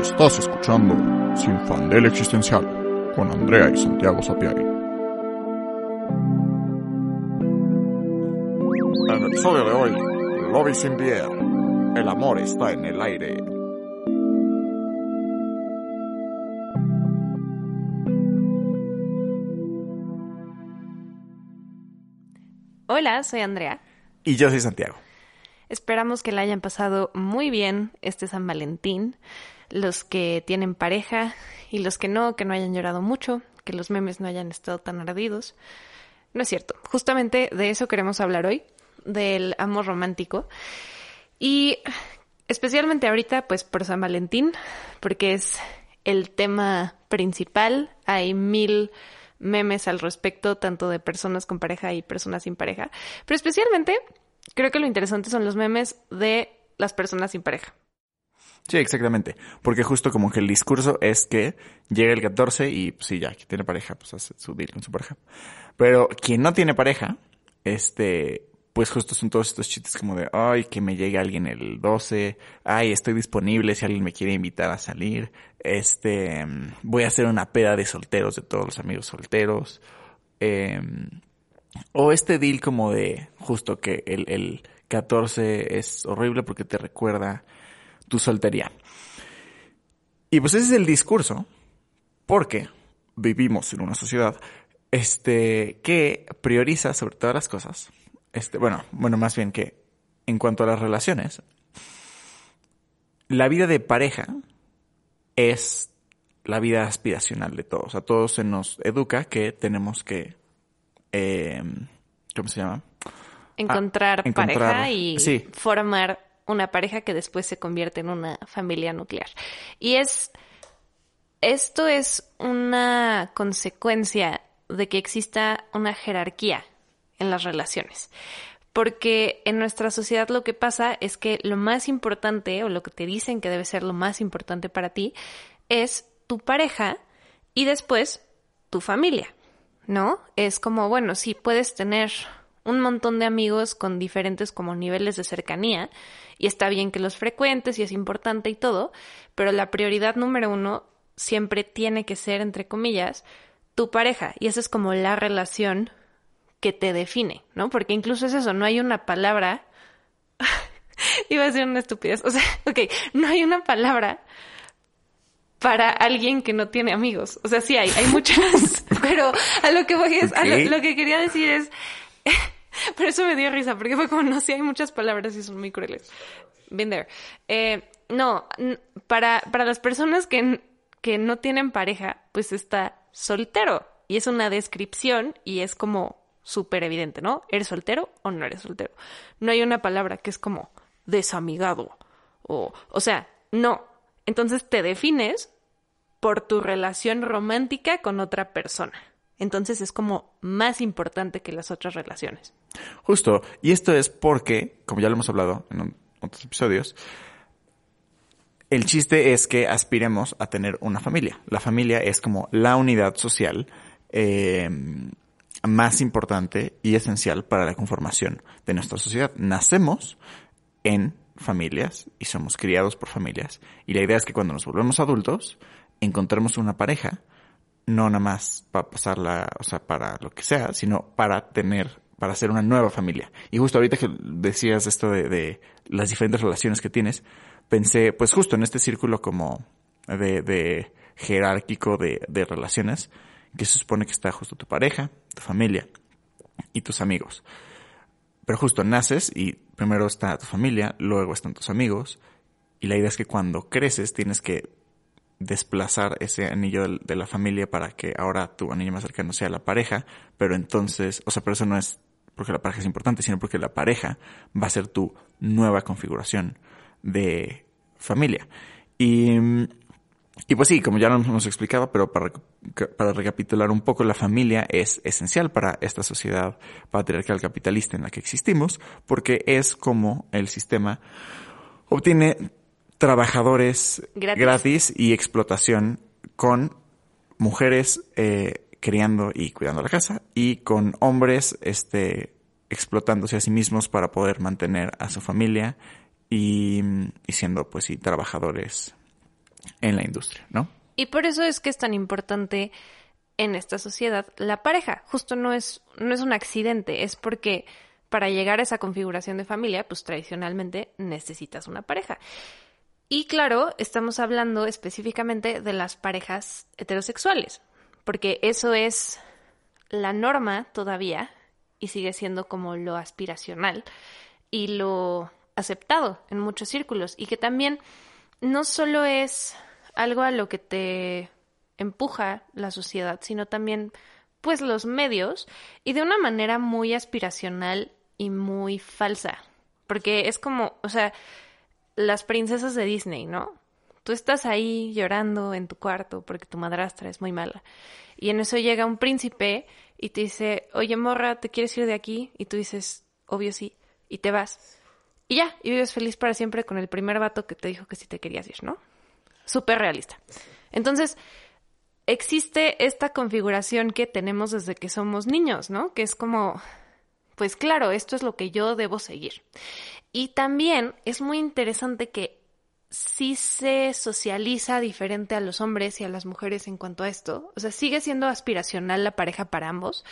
Estás escuchando Sin Fandel Existencial con Andrea y Santiago Sapiari. En el episodio de hoy, Lobby sin. El amor está en el aire. Hola, soy Andrea. Y yo soy Santiago. Esperamos que la hayan pasado muy bien este San Valentín. Los que tienen pareja y los que no, que no hayan llorado mucho, que los memes no hayan estado tan ardidos. No es cierto. Justamente de eso queremos hablar hoy, del amor romántico. Y especialmente ahorita, pues por San Valentín, porque es el tema principal. Hay mil memes al respecto, tanto de personas con pareja y personas sin pareja. Pero especialmente creo que lo interesante son los memes de las personas sin pareja. Sí, exactamente. Porque justo como que el discurso es que llega el 14 y pues, sí, ya, que tiene pareja, pues hace su deal con su pareja. Pero quien no tiene pareja, este, pues justo son todos estos chistes como de, ay, que me llegue alguien el 12, ay, estoy disponible si alguien me quiere invitar a salir, este, voy a hacer una peda de solteros de todos los amigos solteros, eh, o este deal como de justo que el, el 14 es horrible porque te recuerda tu soltería. Y pues ese es el discurso, porque vivimos en una sociedad este, que prioriza sobre todas las cosas. Este, bueno, bueno, más bien que en cuanto a las relaciones, la vida de pareja es la vida aspiracional de todos. A todos se nos educa que tenemos que eh, ¿cómo se llama? Encontrar, Ah, encontrar- pareja y sí. formar una pareja que después se convierte en una familia nuclear. Y es, esto es una consecuencia de que exista una jerarquía en las relaciones. Porque en nuestra sociedad lo que pasa es que lo más importante, o lo que te dicen que debe ser lo más importante para ti, es tu pareja y después tu familia. ¿No? Es como, bueno, sí, puedes tener un montón de amigos con diferentes como niveles de cercanía y está bien que los frecuentes y es importante y todo, pero la prioridad número uno siempre tiene que ser, entre comillas, tu pareja y esa es como la relación que te define, ¿no? Porque incluso es eso, no hay una palabra, iba a decir una estupidez, o sea, ok, no hay una palabra para alguien que no tiene amigos. O sea, sí hay, hay muchas, pero a lo que voy es, a lo, que quería decir es, por eso me dio risa, porque fue como, no, sí hay muchas palabras y son muy crueles. Been there. Eh, no, para, para las personas que, que no tienen pareja, pues está soltero. Y es una descripción y es como súper evidente, ¿no? ¿Eres soltero o no eres soltero? No hay una palabra que es como desamigado. O, o sea, no. Entonces te defines por tu relación romántica con otra persona. Entonces es como más importante que las otras relaciones. Justo. Y esto es porque, como ya lo hemos hablado en otros episodios, el chiste es que aspiremos a tener una familia. La familia es como la unidad social eh, más importante y esencial para la conformación de nuestra sociedad. Nacemos en familias y somos criados por familias. Y la idea es que cuando nos volvemos adultos, encontremos una pareja, no nada más para pasarla, o sea, para lo que sea, sino para tener, para hacer una nueva familia. Y justo ahorita que decías esto de, las diferentes relaciones que tienes, pensé, pues justo en este círculo como de, de jerárquico de relaciones, que se supone que está justo tu pareja, tu familia y tus amigos. Pero justo naces y primero está tu familia, luego están tus amigos, y la idea es que cuando creces tienes que desplazar ese anillo de la familia para que ahora tu anillo más cercano sea la pareja, pero entonces, o sea, pero eso no es porque la pareja es importante, sino porque la pareja va a ser tu nueva configuración de familia. Y, y pues sí, como ya lo hemos explicado, pero para, para recapitular un poco, la familia es esencial para esta sociedad patriarcal capitalista en la que existimos, porque es como el sistema obtiene trabajadores Gratis. gratis, y explotación con mujeres eh, criando y cuidando la casa y con hombres este explotándose a sí mismos para poder mantener a su familia y, y siendo pues sí trabajadores en la industria, ¿no? Y por eso es que es tan importante en esta sociedad la pareja. Justo no es, no es un accidente, es porque para llegar a esa configuración de familia, pues tradicionalmente necesitas una pareja. Y claro, estamos hablando específicamente de las parejas heterosexuales, porque eso es la norma todavía y sigue siendo como lo aspiracional y lo aceptado en muchos círculos y que también no solo es algo a lo que te empuja la sociedad, sino también pues los medios y de una manera muy aspiracional y muy falsa, porque es como, o sea, las princesas de Disney, ¿no? Tú estás ahí llorando en tu cuarto porque tu madrastra es muy mala. Y en eso llega un príncipe y te dice, oye morra, ¿te quieres ir de aquí? Y tú dices, obvio sí, y te vas. Y ya, y vives feliz para siempre con el primer vato que te dijo que sí te querías ir, ¿no? Súper realista. Entonces, existe esta configuración que tenemos desde que somos niños, ¿no? Que es como, pues claro, esto es lo que yo debo seguir. Y también es muy interesante que sí se socializa diferente a los hombres y a las mujeres en cuanto a esto. O sea, sigue siendo aspiracional la pareja para ambos,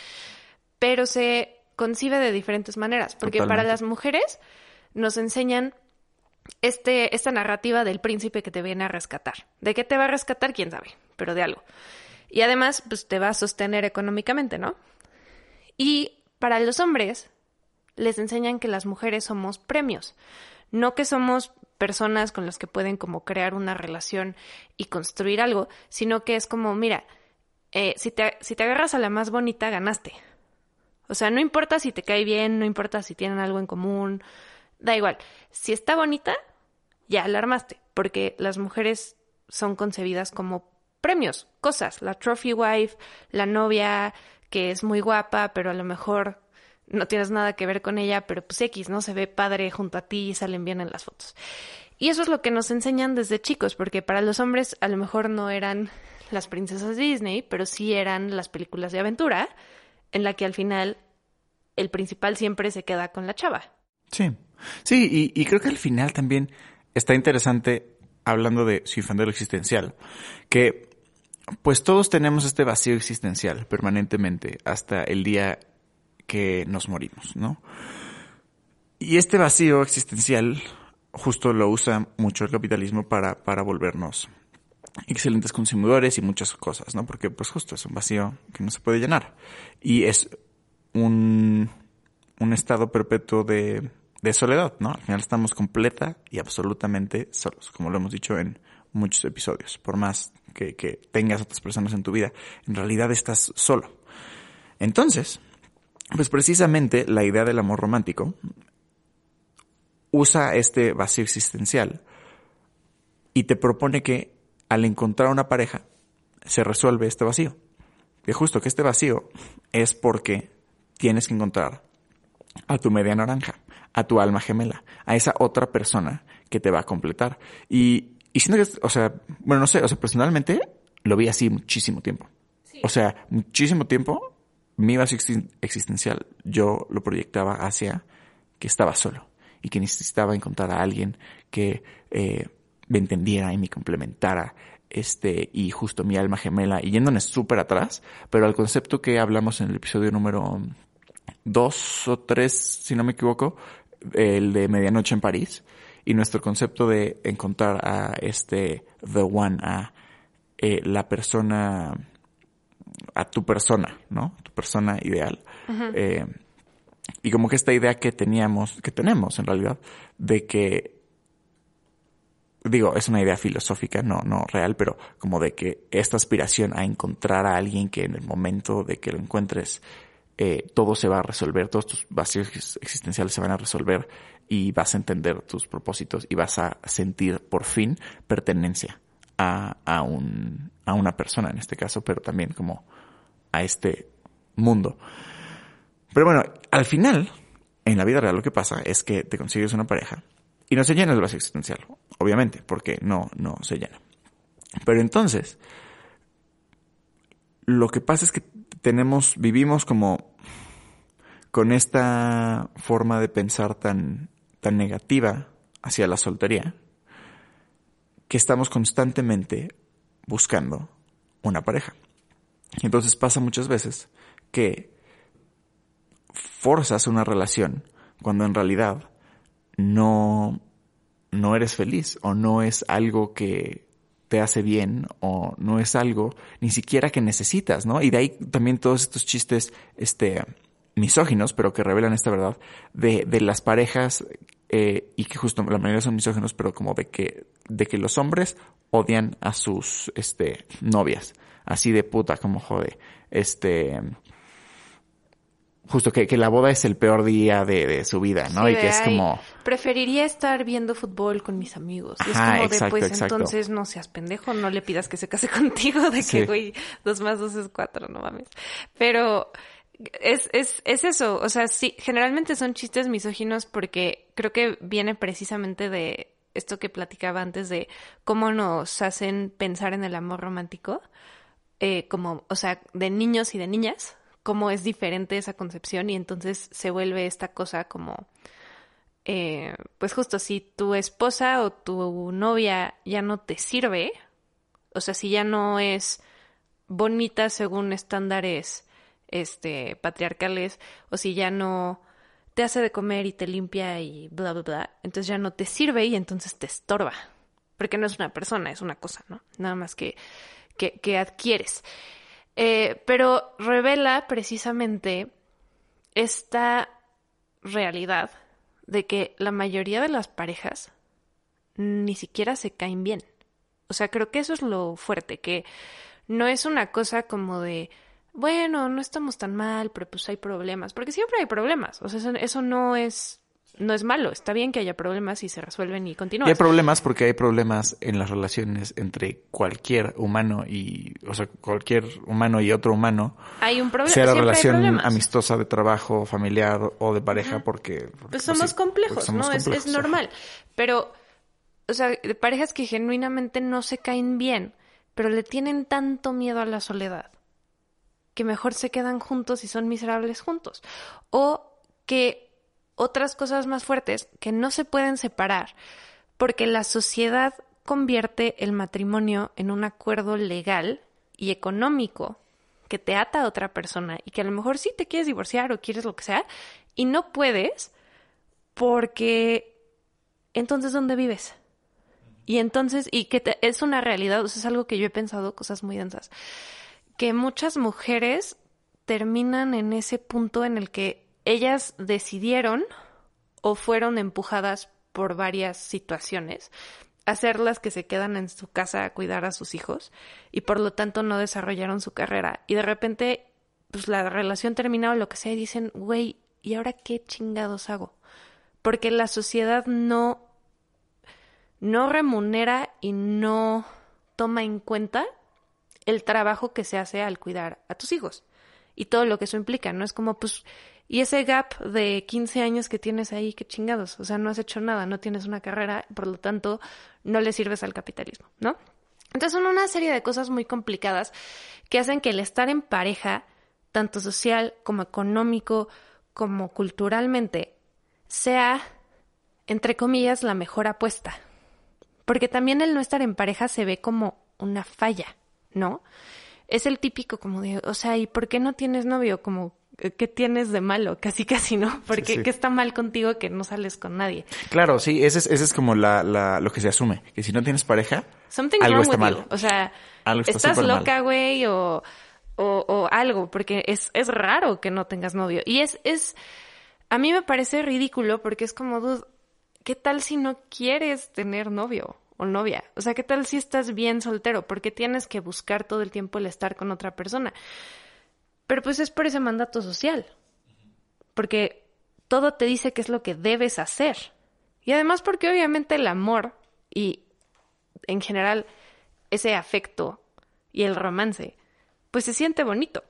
pero se concibe de diferentes maneras. Porque para las mujeres nos enseñan este, esta narrativa del príncipe que te viene a rescatar. ¿De qué te va a rescatar? Quién sabe, pero de algo. Y además, pues te va a sostener económicamente, ¿no? Y para los hombres, les enseñan que las mujeres somos premios, no que somos personas con las que pueden como crear una relación y construir algo, sino que es como, mira, eh, si, te, si te agarras a la más bonita, ganaste. O sea, no importa si te cae bien, no importa si tienen algo en común, da igual. Si está bonita, ya la armaste, porque las mujeres son concebidas como premios, cosas. La trophy wife, la novia que es muy guapa, pero a lo mejor no tienes nada que ver con ella, pero pues X, ¿no? Se ve padre junto a ti y salen bien en las fotos. Y eso es lo que nos enseñan desde chicos, porque para los hombres a lo mejor no eran las princesas Disney, pero sí eran las películas de aventura, en la que al final el principal siempre se queda con la chava. Sí, sí, y, creo que al final también está interesante, hablando de su infandero existencial, que pues todos tenemos este vacío existencial permanentemente hasta el día que nos morimos, ¿no? Y este vacío existencial justo lo usa mucho el capitalismo para, para volvernos excelentes consumidores y muchas cosas, ¿no? Porque pues justo es un vacío que no se puede llenar. Y es un, un estado perpetuo de, de soledad, ¿no? Al final estamos completa y absolutamente solos, como lo hemos dicho en muchos episodios. Por más que, que tengas otras personas en tu vida, en realidad estás solo. Entonces, pues precisamente la idea del amor romántico usa este vacío existencial y te propone que al encontrar una pareja se resuelve este vacío. Que justo que este vacío es porque tienes que encontrar a tu media naranja, a tu alma gemela, a esa otra persona que te va a completar. Y, y siento que, o sea, bueno, no sé, o sea, personalmente lo vi así muchísimo tiempo. O sea, muchísimo tiempo mi vacío existencial yo lo proyectaba hacia que estaba solo y que necesitaba encontrar a alguien que eh, me entendiera y me complementara este y justo mi alma gemela y yéndonos súper atrás pero al concepto que hablamos en el episodio número dos o tres si no me equivoco el de medianoche en París y nuestro concepto de encontrar a este the one a eh, la persona a tu persona, ¿no? Tu persona ideal. eh, y como que esta idea que teníamos, que tenemos en realidad, de que, digo, es una idea filosófica, no, no real, pero como de que esta aspiración a encontrar a alguien que en el momento de que lo encuentres, eh, todo se va a resolver, todos tus vacíos existenciales se van a resolver y vas a entender tus propósitos y vas a sentir por fin pertenencia a, a, un, a una persona en este caso, pero también como a este mundo. Pero bueno, al final, en la vida real lo que pasa es que te consigues una pareja y no se llena el vacío existencial, obviamente, porque no, no se llena. Pero entonces, lo que pasa es que tenemos, vivimos como con esta forma de pensar tan, tan negativa hacia la soltería, que estamos constantemente buscando una pareja. Entonces pasa muchas veces que forzas una relación cuando en realidad no, no eres feliz o no es algo que te hace bien o no es algo ni siquiera que necesitas, ¿no? Y de ahí también todos estos chistes, este, misóginos, pero que revelan esta verdad, de, de las parejas, eh, y que justo la mayoría son misóginos, pero como de que, de que los hombres odian a sus, este, novias. Así de puta, como jode. Este, justo que, que la boda es el peor día de, de su vida, ¿no? Sí, y de, que es "Ay, como, Preferiría estar viendo fútbol con mis amigos. Ajá, es como de, exacto, pues exacto. entonces no seas pendejo, no le pidas que se case contigo, de que, güey, dos más dos es cuatro, no mames. Pero es, es, es eso, o sea, sí, generalmente son chistes misóginos porque creo que viene precisamente de esto que platicaba antes de cómo nos hacen pensar en el amor romántico, eh, como, o sea, de niños y de niñas, cómo es diferente esa concepción y entonces se vuelve esta cosa como, eh, pues justo si tu esposa o tu novia ya no te sirve, o sea, si ya no es bonita según estándares este patriarcales o si ya no te hace de comer y te limpia y bla bla bla, entonces ya no te sirve y entonces te estorba, porque no es una persona, es una cosa, ¿no? Nada más que que, adquieres. Eh, pero revela precisamente esta realidad de que la mayoría de las parejas ni siquiera se caen bien. O sea, creo que eso es lo fuerte, que no es una cosa como de, bueno, no estamos tan mal, pero pues hay problemas, porque siempre hay problemas. O sea, eso, eso no es no es malo, está bien que haya problemas y se resuelven y y continúan. hay problemas porque hay problemas en las relaciones entre cualquier humano y, o sea, cualquier humano y otro humano. Hay un problema, sea la relación amistosa de trabajo, familiar o de pareja, porque, porque, Pues somos complejos, somos ¿no? Es- complejos, es, ajá. normal. Pero, o sea, de parejas que genuinamente no se caen bien, pero le tienen tanto miedo a la soledad, que mejor se quedan juntos y son miserables juntos. O que otras cosas más fuertes que no se pueden separar, porque la sociedad convierte el matrimonio en un acuerdo legal y económico que te ata a otra persona y que a lo mejor sí te quieres divorciar o quieres lo que sea y no puedes porque entonces ¿dónde vives? Y entonces, y que te- es una realidad, o sea, es algo que yo he pensado, cosas muy densas, que muchas mujeres terminan en ese punto en el que ellas decidieron o fueron empujadas por varias situaciones a ser las que se quedan en su casa a cuidar a sus hijos y por lo tanto no desarrollaron su carrera y de repente pues la relación termina o lo que sea y dicen, güey, ¿y ahora qué chingados hago? Porque la sociedad no no remunera y no toma en cuenta el trabajo que se hace al cuidar a tus hijos y todo lo que eso implica, ¿no? Es como, pues, y ese gap de 15 años que tienes ahí, qué chingados, o sea, no has hecho nada, no tienes una carrera, por lo tanto, no le sirves al capitalismo, ¿no? Entonces son una serie de cosas muy complicadas que hacen que el estar en pareja, tanto social como económico, como culturalmente, sea, entre comillas, la mejor apuesta. Porque también el no estar en pareja se ve como una falla, ¿no? Es el típico como de, o sea, ¿y por qué no tienes novio? Como, ¿qué tienes de malo? Casi, casi, ¿no? Porque Sí, sí. ¿qué está mal contigo que no sales con nadie? Claro, sí, ese es, ese es como la, la, lo que se asume, que si no tienes pareja, algo está mal. you. O sea, Algo está estás loca, güey, o, o, o algo, porque es, es raro que no tengas novio. Y es, es, a mí me parece ridículo porque es como, dude, ¿qué tal si no quieres tener novio o novia? O sea, ¿qué tal si estás bien soltero? ¿Por qué tienes que buscar todo el tiempo el estar con otra persona? Pero pues es por ese mandato social. Porque todo te dice qué es lo que debes hacer. Y además porque obviamente el amor y en general ese afecto y el romance, pues se siente bonito.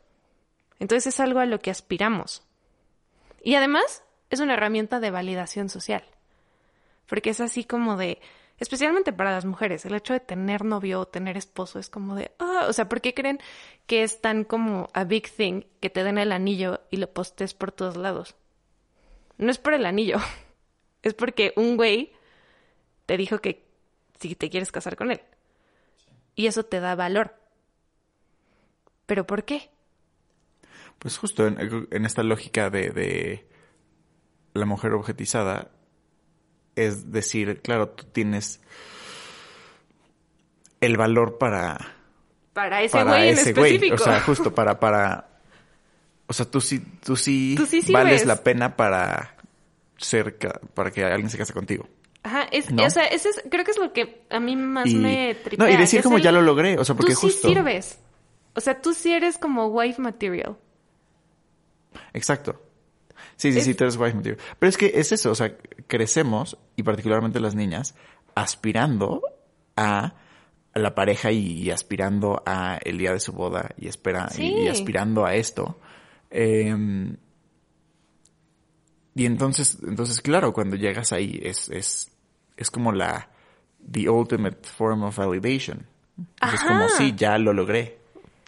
Entonces es algo a lo que aspiramos. Y además es una herramienta de validación social. Porque es así como de, especialmente para las mujeres, el hecho de tener novio o tener esposo es como de, ah, o sea, ¿por qué creen que es tan como a big thing que te den el anillo y lo postes por todos lados? No es por el anillo, es porque un güey te dijo que si te quieres casar con él. Y eso te da valor. ¿Pero por qué? Pues justo en, en esta lógica de, de la mujer objetizada, es decir, claro, tú tienes el valor para... Para ese güey en específico. O sea, justo para, para... O sea, tú sí, tú sí, Tú sí vales la pena para ser, para que alguien se case contigo. Ajá, es, ¿No? o sea, ese es, creo que es lo que a mí más Y, me tripea. no, y decir como el- ya lo logré, o sea, porque tú sí justo... sirves. O sea, tú sí eres como wife material. Exacto. Sí, sí, Es- sí, tú eres wife material. Pero es que es eso, o sea, crecemos, y particularmente las niñas, aspirando a la pareja y, y aspirando a el día de su boda y espera y- aspirando a esto. Eh, y entonces, entonces, claro, cuando llegas ahí es, es, es como la the ultimate form of validation. Es como, sí, ya lo logré.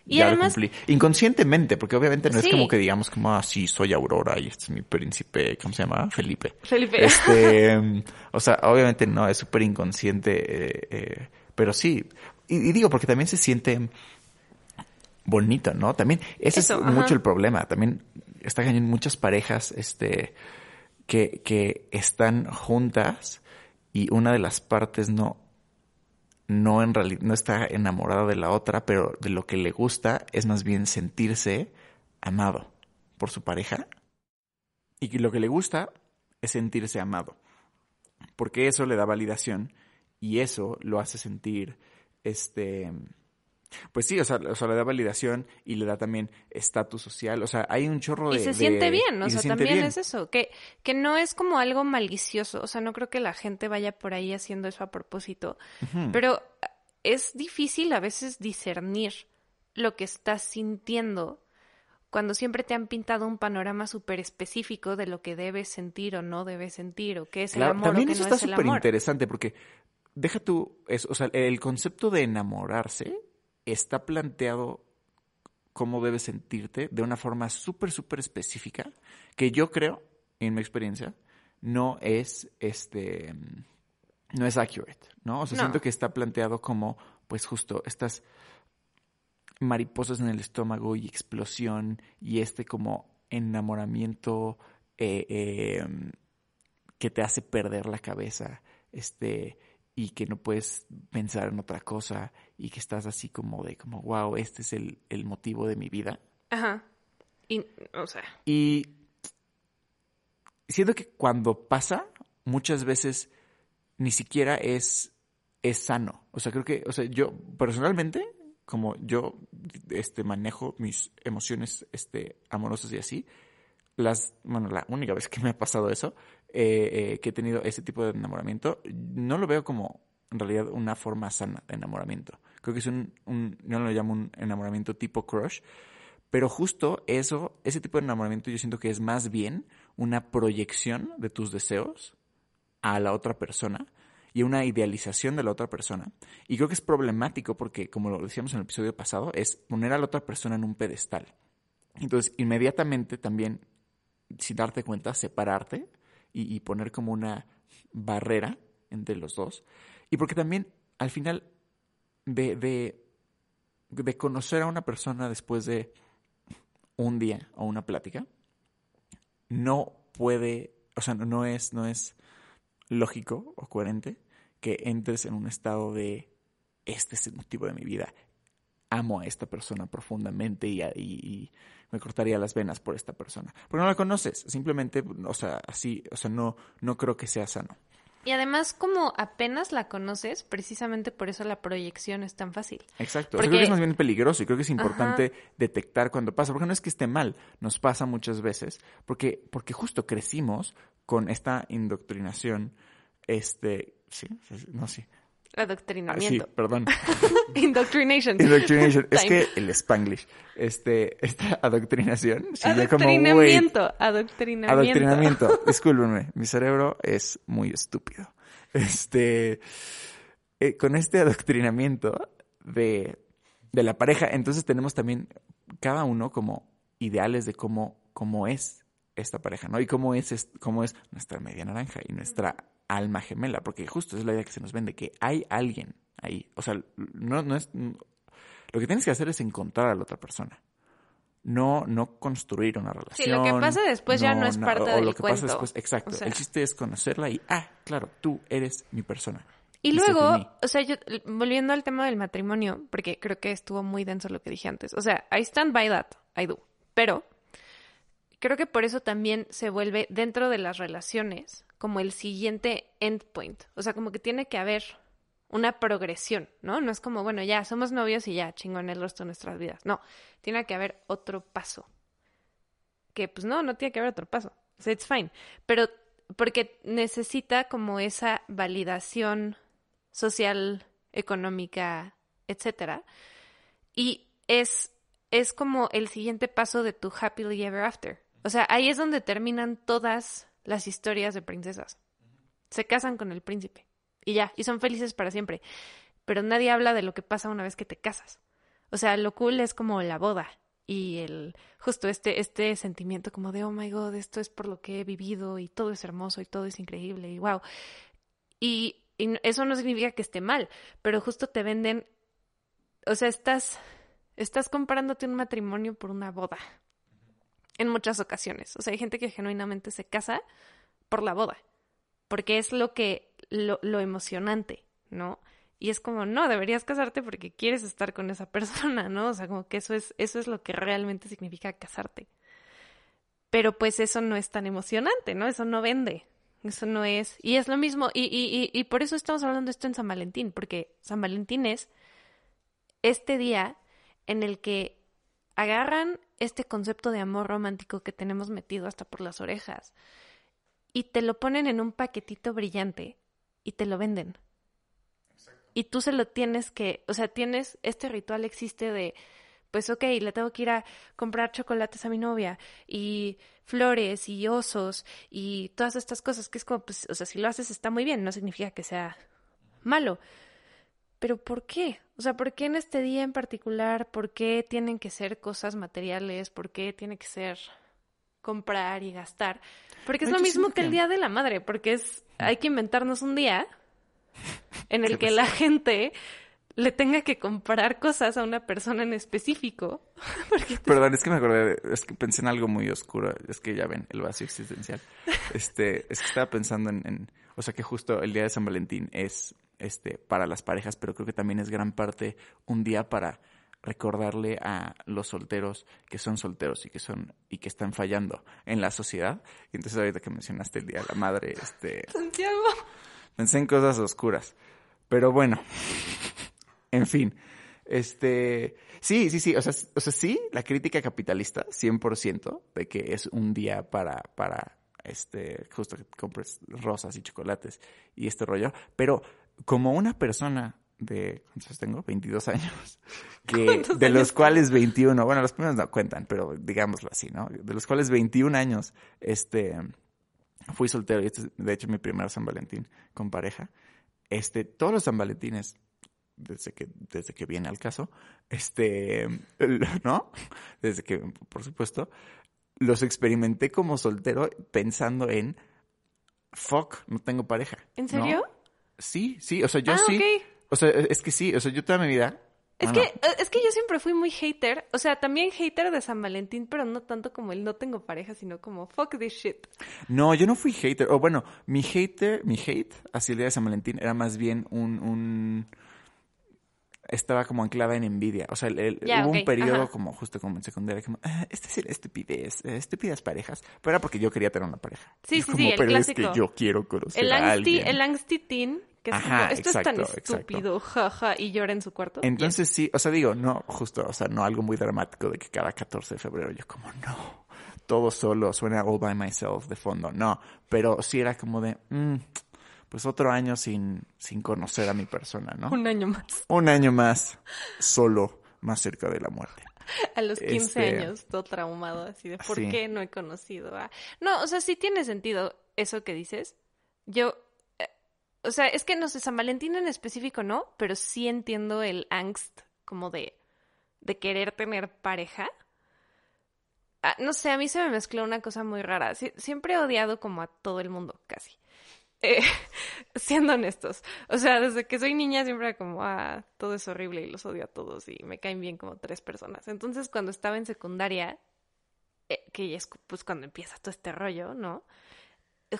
Y ya además- lo cumplí. Inconscientemente, porque obviamente no Sí. es como que digamos como, ah, sí, soy Aurora y este es mi príncipe, ¿cómo se llama? Felipe. Felipe. Este, mm, o sea, obviamente no, es súper inconsciente, eh, eh, pero sí. Y, y digo, porque también se siente bonito, ¿no? También, ese Eso, es ajá. mucho el problema. También está en muchas parejas, este, que, que están juntas y una de las partes no, no en realidad, no está enamorada de la otra, pero de lo que le gusta es más bien sentirse amado por su pareja. Y lo que le gusta es sentirse amado. Porque eso le da validación y eso lo hace sentir, este, pues sí, o sea, o sea, le da validación y le da también estatus social. O sea, hay un chorro de... Y se de- siente bien, o se sea, también bien. es eso, que, que no es como algo malicioso, o sea, no creo que la gente vaya por ahí haciendo eso a propósito, pero es difícil a veces discernir lo que estás sintiendo cuando siempre te han pintado un panorama súper específico de lo que debes sentir o no debes sentir, o qué es el Claro, amor también o qué eso no está es súper interesante porque deja tú, eso, o sea, el concepto de enamorarse está planteado cómo debes sentirte de una forma súper, súper específica que yo creo, en mi experiencia, no es, este, no es accurate, ¿no? O sea, No. siento que está planteado como, pues justo, estas mariposas en el estómago y explosión y este como enamoramiento eh, eh, que te hace perder la cabeza, este, y que no puedes pensar en otra cosa y que estás así como de como, wow, este es el, el motivo de mi vida. Ajá. Y, o sea, Y siento que cuando pasa, muchas veces ni siquiera es, es sano. O sea, creo que, o sea, yo personalmente, como yo este, manejo mis emociones este, amorosas y así, las, bueno, la única vez que me ha pasado eso, eh, eh, que he tenido ese tipo de enamoramiento, no lo veo como en realidad una forma sana de enamoramiento. Creo que es un, un no lo llamo un enamoramiento tipo crush, pero justo eso, ese tipo de enamoramiento yo siento que es más bien una proyección de tus deseos a la otra persona y una idealización de la otra persona. Y creo que es problemático porque, como lo decíamos en el episodio pasado, es poner a la otra persona en un pedestal. Entonces, inmediatamente también, sin darte cuenta, separarte y, poner como una barrera entre los dos. Y porque también, al final, de, de, de conocer a una persona después de un día o una plática, no puede, o sea, no es, no es lógico o coherente que entres en un estado de este es el motivo de mi vida. Amo a esta persona profundamente y- y me cortaría las venas por esta persona. Porque no la conoces, simplemente, o sea, así, o sea, no, no creo que sea sano. y además como apenas la conoces, precisamente por eso la proyección es tan fácil. Exacto. O sea, Porque- creo que es más bien peligroso y creo que es importante Ajá. detectar cuando pasa, porque no es que esté mal, nos pasa muchas veces, porque, porque justo crecimos con esta indoctrinación, este, sí, sí, sí, sí. Ah, sí, Adoctrinamiento. perdón. Indoctrination. Indoctrination. es que el Spanglish, este, esta adoctrinación, ya como, Adoctrinamiento. Adoctrinamiento. Adoctrinamiento. Discúlpenme, mi cerebro es muy estúpido. Este, eh, con este adoctrinamiento de, de la pareja, entonces tenemos también cada uno como ideales de cómo, cómo es esta pareja, ¿no? Y cómo es, cómo es nuestra media naranja y nuestra alma gemela, porque justo es la idea que se nos vende, que hay alguien ahí. O sea, no, no es... Lo que tienes que hacer es encontrar a la otra persona. No, no construir una relación. Sí, lo que pasa después ya no es parte o del lo que cuento. pasa después, exacto. O sea. El chiste es conocerla y, ah, claro, tú eres mi persona. Y de luego, o sea, yo, volviendo al tema del matrimonio, porque creo que estuvo muy denso lo que dije antes. O sea, I stand by that, I do. Pero creo que por eso también se vuelve dentro de las relaciones como el siguiente endpoint. O sea, como que tiene que haber una progresión, ¿no? No es como, bueno, ya somos novios y ya chingón el resto de nuestras vidas. No, tiene que haber otro paso. Que pues no, no tiene que haber otro paso. O sea, it's fine. Pero porque necesita como esa validación social, económica, etcétera. Y es, es como el siguiente paso de tu happily ever after. O sea, ahí es donde terminan todas las historias de princesas. Se casan con el príncipe. Y ya, y son felices para siempre. Pero nadie habla de lo que pasa una vez que te casas. O sea, lo cool es como la boda y el justo este este sentimiento como de oh my god, esto es por lo que he vivido y todo es hermoso y todo es increíble y wow. Y, eso no significa que esté mal, pero justo te venden o sea, estás estás comparándote un matrimonio por una boda. En muchas ocasiones. O sea, hay gente que genuinamente se casa por la boda. Porque es lo que, lo, lo emocionante, ¿no? Y es como, no, deberías casarte porque quieres estar con esa persona, ¿no? O sea, como que eso es, eso es lo que realmente significa casarte. Pero pues eso no es tan emocionante, ¿no? Eso no vende. Eso no es. Y es lo mismo. Y, y, y, y por eso estamos hablando de esto en San Valentín, porque San Valentín es este día en el que agarran este concepto de amor romántico que tenemos metido hasta por las orejas y te lo ponen en un paquetito brillante y te lo venden. Y tú se lo tienes que, o sea, tienes, este ritual existe de, pues ok, le tengo que ir a comprar chocolates a mi novia y flores y osos y todas estas cosas que es como, pues, o sea, si lo haces está muy bien, no significa que sea malo. Pero ¿por qué? O sea, ¿por qué en este día en particular? ¿Por qué tienen que ser cosas materiales? ¿Por qué tiene que ser comprar y gastar? Porque es lo mismo que el Día de la Madre, porque es hay que inventarnos un día en el que la gente le tenga que comprar cosas a una persona en específico. Perdón, es que me acordé, de- es que pensé en algo muy oscuro, es que ya ven, el vacío existencial. Este, es que estaba pensando en, en- o sea que justo el día de San Valentín es, este, para las parejas, pero creo que también es gran parte un día para recordarle a los solteros que son solteros y que son, y que están fallando en la sociedad. Y entonces ahorita que mencionaste el Día de la Madre, este, Santiago. Pensé en cosas oscuras. Pero bueno. En fin. Este. Sí, sí, sí. O sea, o sea, sí, la crítica capitalista, 100%, de que es un día para, para, este, justo que compres rosas y chocolates y este rollo. Pero como una persona de, ¿cuántos tengo? 22 años. Que, ¿Cuántos de los cuales 21, bueno, los primeros no cuentan, pero digámoslo así, ¿no? De los cuales 21 años, este, fui soltero y este es de hecho mi primer San Valentín con pareja. Este, todos los San Valentines, desde que, desde que viene al caso, este, ¿no? Desde que, por supuesto, los experimenté como soltero pensando en, fuck, no tengo pareja. ¿En ¿no? Sí, sí, o sea, yo Ah, sí. O sea, es que sí, o sea, yo toda mi vida. Es bueno, que, es que yo siempre fui muy hater, o sea, también hater de San Valentín, pero no tanto como el no tengo pareja, sino como fuck this shit. No, yo no fui hater. O bueno, mi hater, mi hate hacia el día de San Valentín era más bien un, un estaba como anclada en envidia. O sea, el- hubo un periodo ajá. como justo como en secundaria, como, ah, esta es la estupidez, eh, estúpidas parejas. Pero era porque yo quería tener una pareja. Sí, es sí, como, sí, el pero clásico. es que yo quiero conocer El a alguien. el angsty teen, que es Ajá, como, esto es tan estúpido, jaja, y llora en su cuarto. Entonces sí, o sea, digo, no, justo, o sea, no algo muy dramático de que cada 14 de febrero yo como, no, todo solo, suena all by myself de fondo, no, pero sí era como de, mm, pues otro año sin, sin conocer a mi persona, ¿no? Un año más. Un año más solo, más cerca de la muerte. A los 15 Este- años, todo traumado, así de, ¿por Sí. qué no he conocido a...? No, o sea, sí tiene sentido eso que dices. Yo, eh, o sea, es que no sé, San Valentín en específico no, pero sí entiendo el angst como de, de querer tener pareja. Ah, no sé, a mí se me mezcló una cosa muy rara. Sie- siempre he odiado como a todo el mundo, casi. Eh, siendo honestos. O sea, desde que soy niña siempre era como, ah, todo es horrible y los odio a todos y me caen bien como tres personas. Entonces, cuando estaba en secundaria, eh, que es pues cuando empieza todo este rollo, ¿no?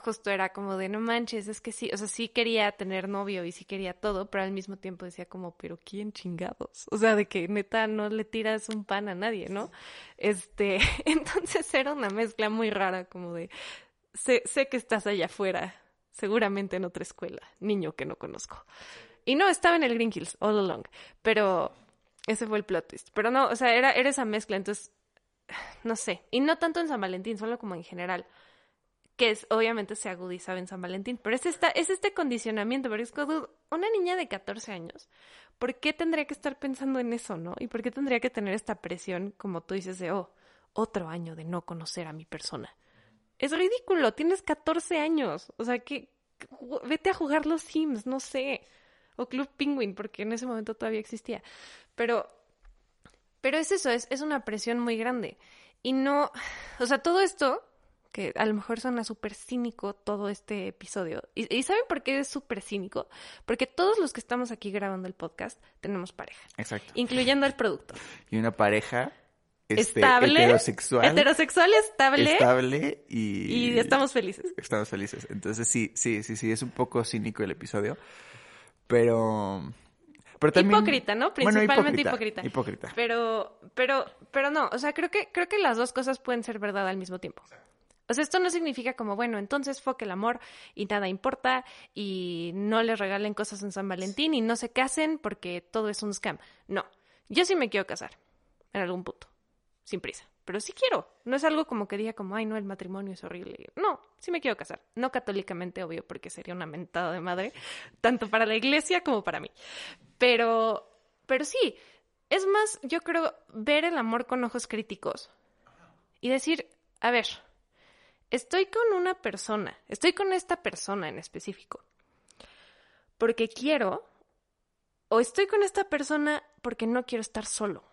Justo era como de, no manches, es que sí, o sea, sí quería tener novio y sí quería todo, pero al mismo tiempo decía como, pero ¿quién chingados? O sea, de que neta no le tiras un pan a nadie, ¿no? Este, entonces era una mezcla muy rara como de, sé, sé que estás allá afuera, seguramente en otra escuela, niño que no conozco. Y no, estaba en el Green Hills all along, pero ese fue el plot twist. Pero no, o sea, era, esa mezcla, entonces, no sé, y no tanto en San Valentín, solo como en general que es, obviamente se agudizaba en San Valentín, pero es, esta, es este condicionamiento, pero es como una niña de 14 años, ¿por qué tendría que estar pensando en eso, no? ¿Y por qué tendría que tener esta presión, como tú dices, de, oh, otro año de no conocer a mi persona? Es ridículo, tienes 14 años, o sea, que vete a jugar los Sims, no sé, o Club Penguin, porque en ese momento todavía existía, pero, pero es eso, es, es una presión muy grande. Y no, o sea, todo esto que a lo mejor suena súper cínico todo este episodio. ¿Y, saben por qué es súper cínico? Porque todos los que estamos aquí grabando el podcast tenemos pareja. Exacto. Incluyendo al productor. Y una pareja este, estable. Heterosexual. Heterosexual, estable. Estable y... Y estamos felices. Estamos felices. Entonces sí, sí, sí, sí, es un poco cínico el episodio. Pero... Pero también, hipócrita, ¿no? Principalmente hipócrita, hipócrita. Pero, pero, pero no, o sea, creo que, creo que las dos cosas pueden ser verdad al mismo tiempo. O sea, esto no significa como, bueno, entonces foque el amor y nada importa y no les regalen cosas en San Valentín y no se casen porque todo es un scam. No, yo sí me quiero casar en algún punto, sin prisa. Pero sí quiero. No es algo como que diga como, ay, no, el matrimonio es horrible. No, sí me quiero casar. No católicamente, obvio, porque sería una mentada de madre, tanto para la iglesia como para mí. Pero, pero sí, es más, yo creo, ver el amor con ojos críticos y decir, a ver, estoy con una persona, estoy con esta persona en específico, porque quiero, o estoy con esta persona porque no quiero estar solo,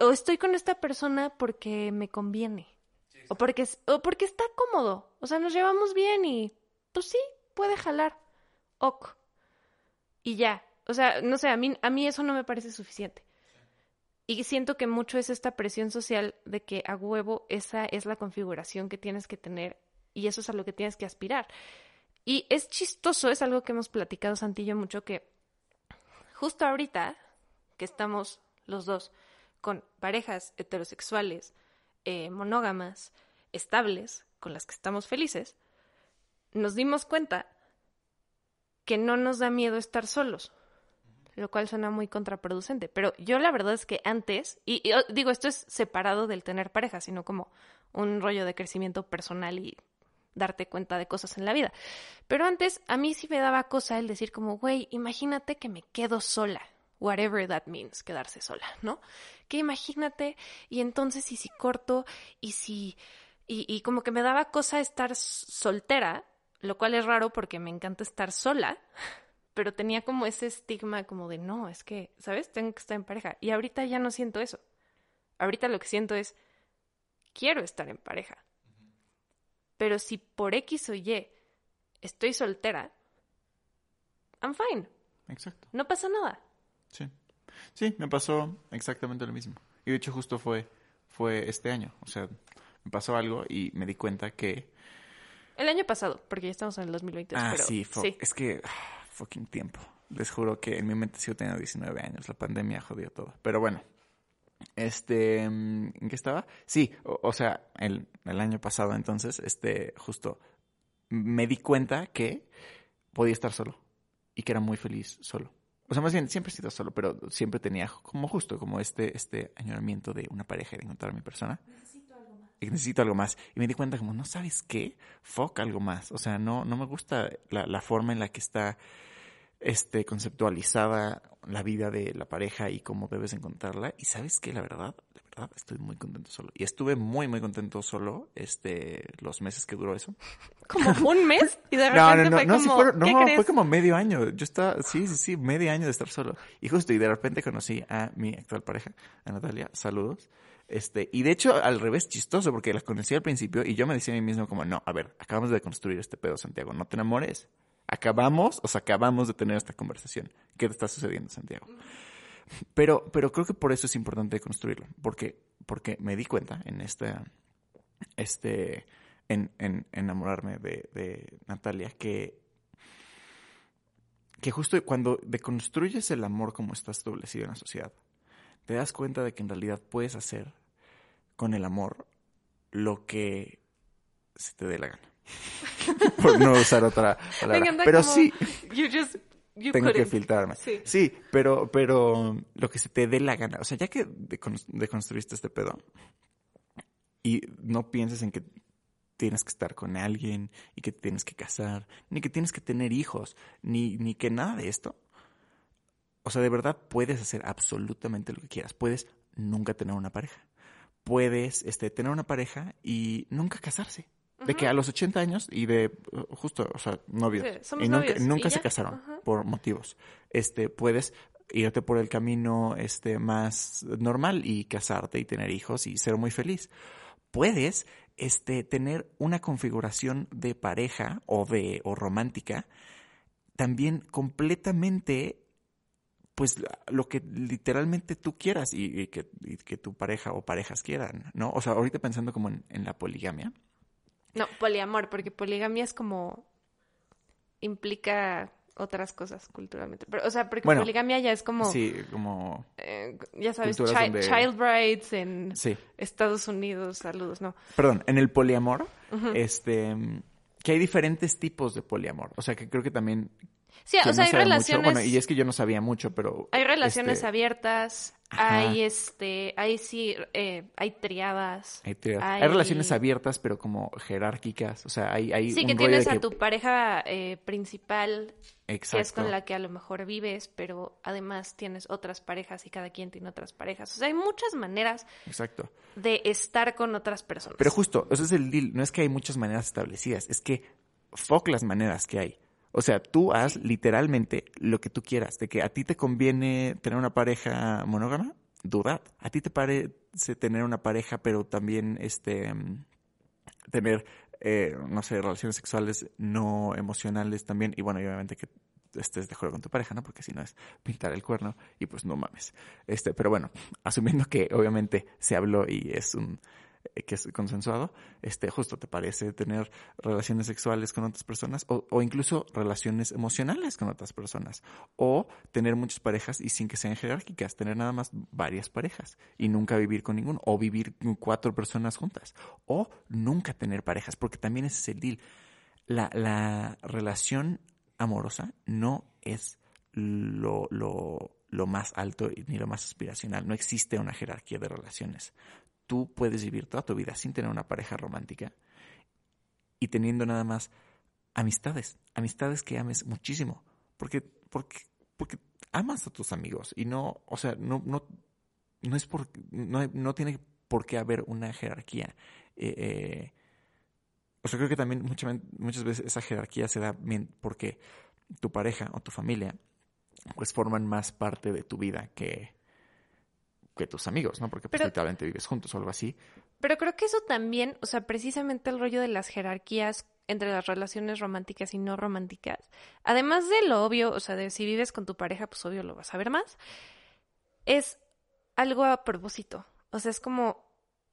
o, estoy con esta persona porque me conviene, o, porque, o porque está cómodo, o sea, nos llevamos bien y, pues sí, puede jalar, ok, y ya, o sea, no sé, a mí, a mí eso no me parece suficiente. Y siento que mucho es esta presión social de que a huevo esa es la configuración que tienes que tener y eso es a lo que tienes que aspirar. Y es chistoso, es algo que hemos platicado Santillo mucho, que justo ahorita que estamos los dos con parejas heterosexuales, eh, monógamas, estables, con las que estamos felices, nos dimos cuenta que no nos da miedo estar solos lo cual suena muy contraproducente. Pero yo la verdad es que antes, y, digo, esto es separado del tener pareja, sino como un rollo de crecimiento personal y darte cuenta de cosas en la vida. Pero antes a mí sí me daba cosa el decir como, güey, imagínate que me quedo sola. Whatever that means, quedarse sola, ¿no? Que imagínate, y entonces, y si corto, y si. Y, y como que me daba cosa estar soltera, lo cual es raro porque me encanta estar sola, pero tenía como ese estigma como de no, es que, ¿sabes? Tengo que estar en pareja. Y ahorita ya no siento eso. Ahorita lo que siento es, quiero estar en pareja. Pero si por X o Y estoy soltera, I'm fine. Exacto. No pasa nada. Sí. Sí, me pasó exactamente lo mismo. Y de hecho justo fue, fue este año. O sea, me pasó algo y me di cuenta que... El año pasado, porque ya estamos en el 2020. Ah, sí, sí, es que fucking tiempo. Les juro que en mi mente sigo teniendo 19 años. La pandemia jodió todo. Pero bueno. Este, mm, ¿en qué estaba? Sí, o, sea, el, el, año pasado entonces, este, justo, me di cuenta que podía estar solo y que era muy feliz solo. O sea, más bien, siempre he sido solo, pero siempre tenía como justo, como este, este añoramiento de una pareja, de encontrar a mi persona. Necesito algo más. Y necesito algo más. Y me di cuenta como, no sabes qué, fuck algo más. O sea, no, no me gusta la, la forma en la que está este, conceptualizada la vida de la pareja y cómo debes encontrarla. Y sabes que la verdad, verdad estoy muy contento solo. Y estuve muy, muy contento solo este, los meses que duró eso. Como un mes y de No, repente no, no, fue no, como, fueron- ¿qué no, crees? fue como medio año. Yo estaba, sí, sí, sí, medio año de estar solo. Y justo, y de repente conocí a mi actual pareja, a Natalia, saludos. Este, y de hecho, al revés, chistoso, porque la conocí al principio y yo me decía a mí mismo como, no, a ver, acabamos de construir este pedo, Santiago, no te enamores. Acabamos, o sea, acabamos de tener esta conversación. ¿Qué te está sucediendo, Santiago? Pero, pero creo que por eso es importante construirlo, porque, porque me di cuenta en esta, este, en, en enamorarme de, de Natalia, que, que justo cuando deconstruyes el amor como está establecido en la sociedad, te das cuenta de que en realidad puedes hacer con el amor lo que se te dé la gana. Por no usar otra palabra. Pero como, sí, You just, you tengo que filtrarme. Sí. Sí, pero, pero lo que se te dé la gana. O sea, ya que decon- deconstruiste este pedo y no pienses en que tienes que estar con alguien y que te tienes que casar, ni que tienes que tener hijos, ni, ni que nada de esto. O sea, de verdad puedes hacer absolutamente lo que quieras. Puedes nunca tener una pareja. Puedes este, tener una pareja y nunca casarse. De que a los 80 años y de uh, justo, o sea, novios. Sí, somos y nunca, novios, nunca y se ya. casaron Ajá. por motivos. Este, puedes irte por el camino este más normal y casarte y tener hijos y ser muy feliz. Puedes este tener una configuración de pareja o de o romántica también completamente pues lo que literalmente tú quieras y, y que, y que tu pareja o parejas quieran, ¿no? O sea, ahorita pensando como en, en la poligamia. No, poliamor, porque poligamia es como implica otras cosas culturalmente. Pero, o sea, porque Bueno, poligamia ya es como, Sí, como... eh, ya sabes, chi- donde- child brides en Sí. Estados Unidos, saludos, no. Perdón, en el poliamor, este... Que hay diferentes tipos de poliamor. O sea, que creo que también... Sí, o sea, no hay relaciones, Mucho, bueno, y es que yo no sabía mucho, pero... hay relaciones este, abiertas, Ajá. hay este, hay sí, eh, hay triadas. Hay, teorías- hay- hay relaciones abiertas, pero como jerárquicas. O sea, hay, hay Sí, un que rollo tienes a que- tu pareja eh, principal, Exacto. que es con la que a lo mejor vives, pero además tienes otras parejas y cada quien tiene otras parejas. O sea, hay muchas maneras Exacto. de estar con otras personas. Pero justo, ese es el deal. No es que hay muchas maneras establecidas, es que fuck las maneras que hay. O sea, tú haz literalmente lo que tú quieras. De que a ti te conviene tener una pareja monógama, dudad. A ti te parece tener una pareja, pero también este tener, eh, no sé, relaciones sexuales no emocionales también. Y bueno, obviamente que estés de acuerdo con tu pareja, ¿no? Porque si no es pintar el cuerno y pues no mames. Este, pero bueno, asumiendo que obviamente se habló y es un que es consensuado, este, justo te parece tener relaciones sexuales con otras personas o, o incluso relaciones emocionales con otras personas o tener muchas parejas y sin que sean jerárquicas, tener nada más varias parejas y nunca vivir con ninguno o vivir con cuatro personas juntas o nunca tener parejas porque también ese es el deal. La, la relación amorosa no es lo, lo, lo más alto ni lo más aspiracional. No existe una jerarquía de relaciones. Tú puedes vivir toda tu vida sin tener una pareja romántica y teniendo nada más amistades, amistades que ames muchísimo, porque, porque, porque amas a tus amigos y no, o sea, no, no, no es por, no, no tiene por qué haber una jerarquía. Eh, eh, o sea, creo que también muchas, muchas veces esa jerarquía se da porque tu pareja o tu familia pues forman más parte de tu vida que, que tus amigos, ¿no? Porque pues literalmente vives juntos o algo así. Pero creo que eso también, o sea, precisamente el rollo de las jerarquías entre las relaciones románticas y no románticas, además de lo obvio, o sea, de si vives con tu pareja, pues obvio lo vas a ver más, es algo a propósito. O sea, es como,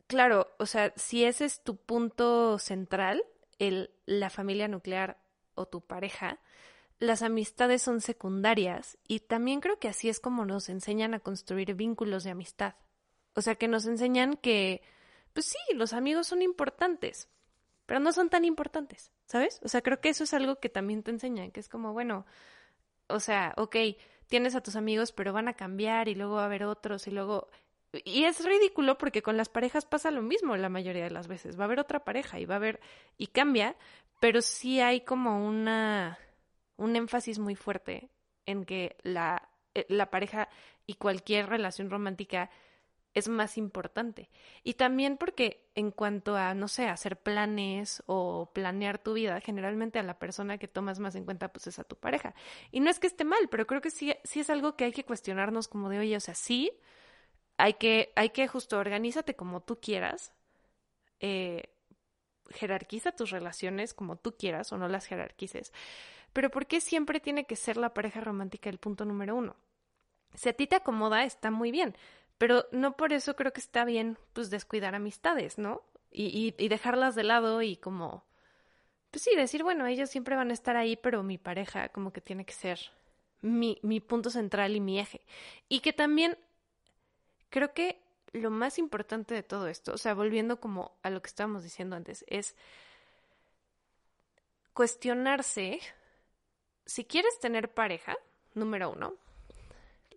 claro, o sea, si ese es tu punto central, el, la familia nuclear o tu pareja, las amistades son secundarias y también creo que así es como nos enseñan a construir vínculos de amistad. O sea, que nos enseñan que, pues sí, los amigos son importantes, pero no son tan importantes, ¿sabes? O sea, creo que eso es algo que también te enseñan, que es como, bueno, o sea, ok, tienes a tus amigos, pero van a cambiar y luego va a haber otros y luego... Y es ridículo porque con las parejas pasa lo mismo la mayoría de las veces. Va a haber otra pareja y va a haber... y cambia, pero sí hay como una... un énfasis muy fuerte en que la, eh, la pareja y cualquier relación romántica es más importante. Y también porque en cuanto a, no sé, hacer planes o planear tu vida, generalmente a la persona que tomas más en cuenta pues es a tu pareja. Y no es que esté mal, pero creo que sí, sí es algo que hay que cuestionarnos como de, oye, o sea, sí, hay que, hay que justo organízate como tú quieras, eh, jerarquiza tus relaciones como tú quieras o no las jerarquices, pero ¿por qué siempre tiene que ser la pareja romántica el punto número uno? Si a ti te acomoda, está muy bien, pero no por eso creo que está bien, pues, descuidar amistades, ¿no? Y, y, dejarlas de lado y como, pues sí, decir, bueno, ellos siempre van a estar ahí, pero mi pareja como que tiene que ser mi, mi punto central y mi eje. Y que también creo que lo más importante de todo esto, o sea, volviendo como a lo que estábamos diciendo antes, es cuestionarse si quieres tener pareja, número uno,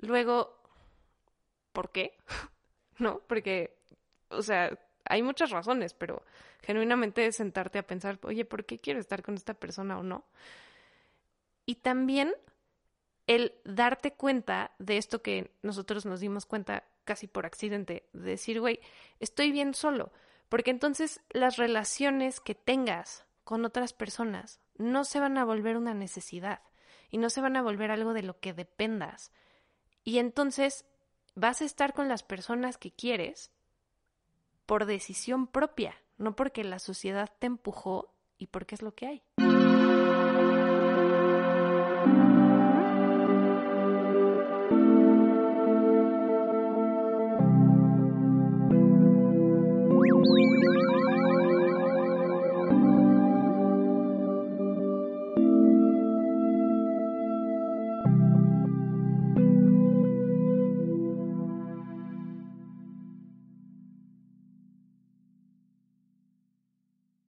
luego ¿por qué? ¿No? Porque, o sea, hay muchas razones, pero genuinamente es sentarte a pensar, oye, ¿por qué quiero estar con esta persona o no? Y también el darte cuenta de esto que nosotros nos dimos cuenta casi por accidente, de decir, güey, estoy bien solo, porque entonces las relaciones que tengas con otras personas no se van a volver una necesidad y no se van a volver algo de lo que dependas. Y entonces vas a estar con las personas que quieres por decisión propia, no porque la sociedad te empujó y porque es lo que hay.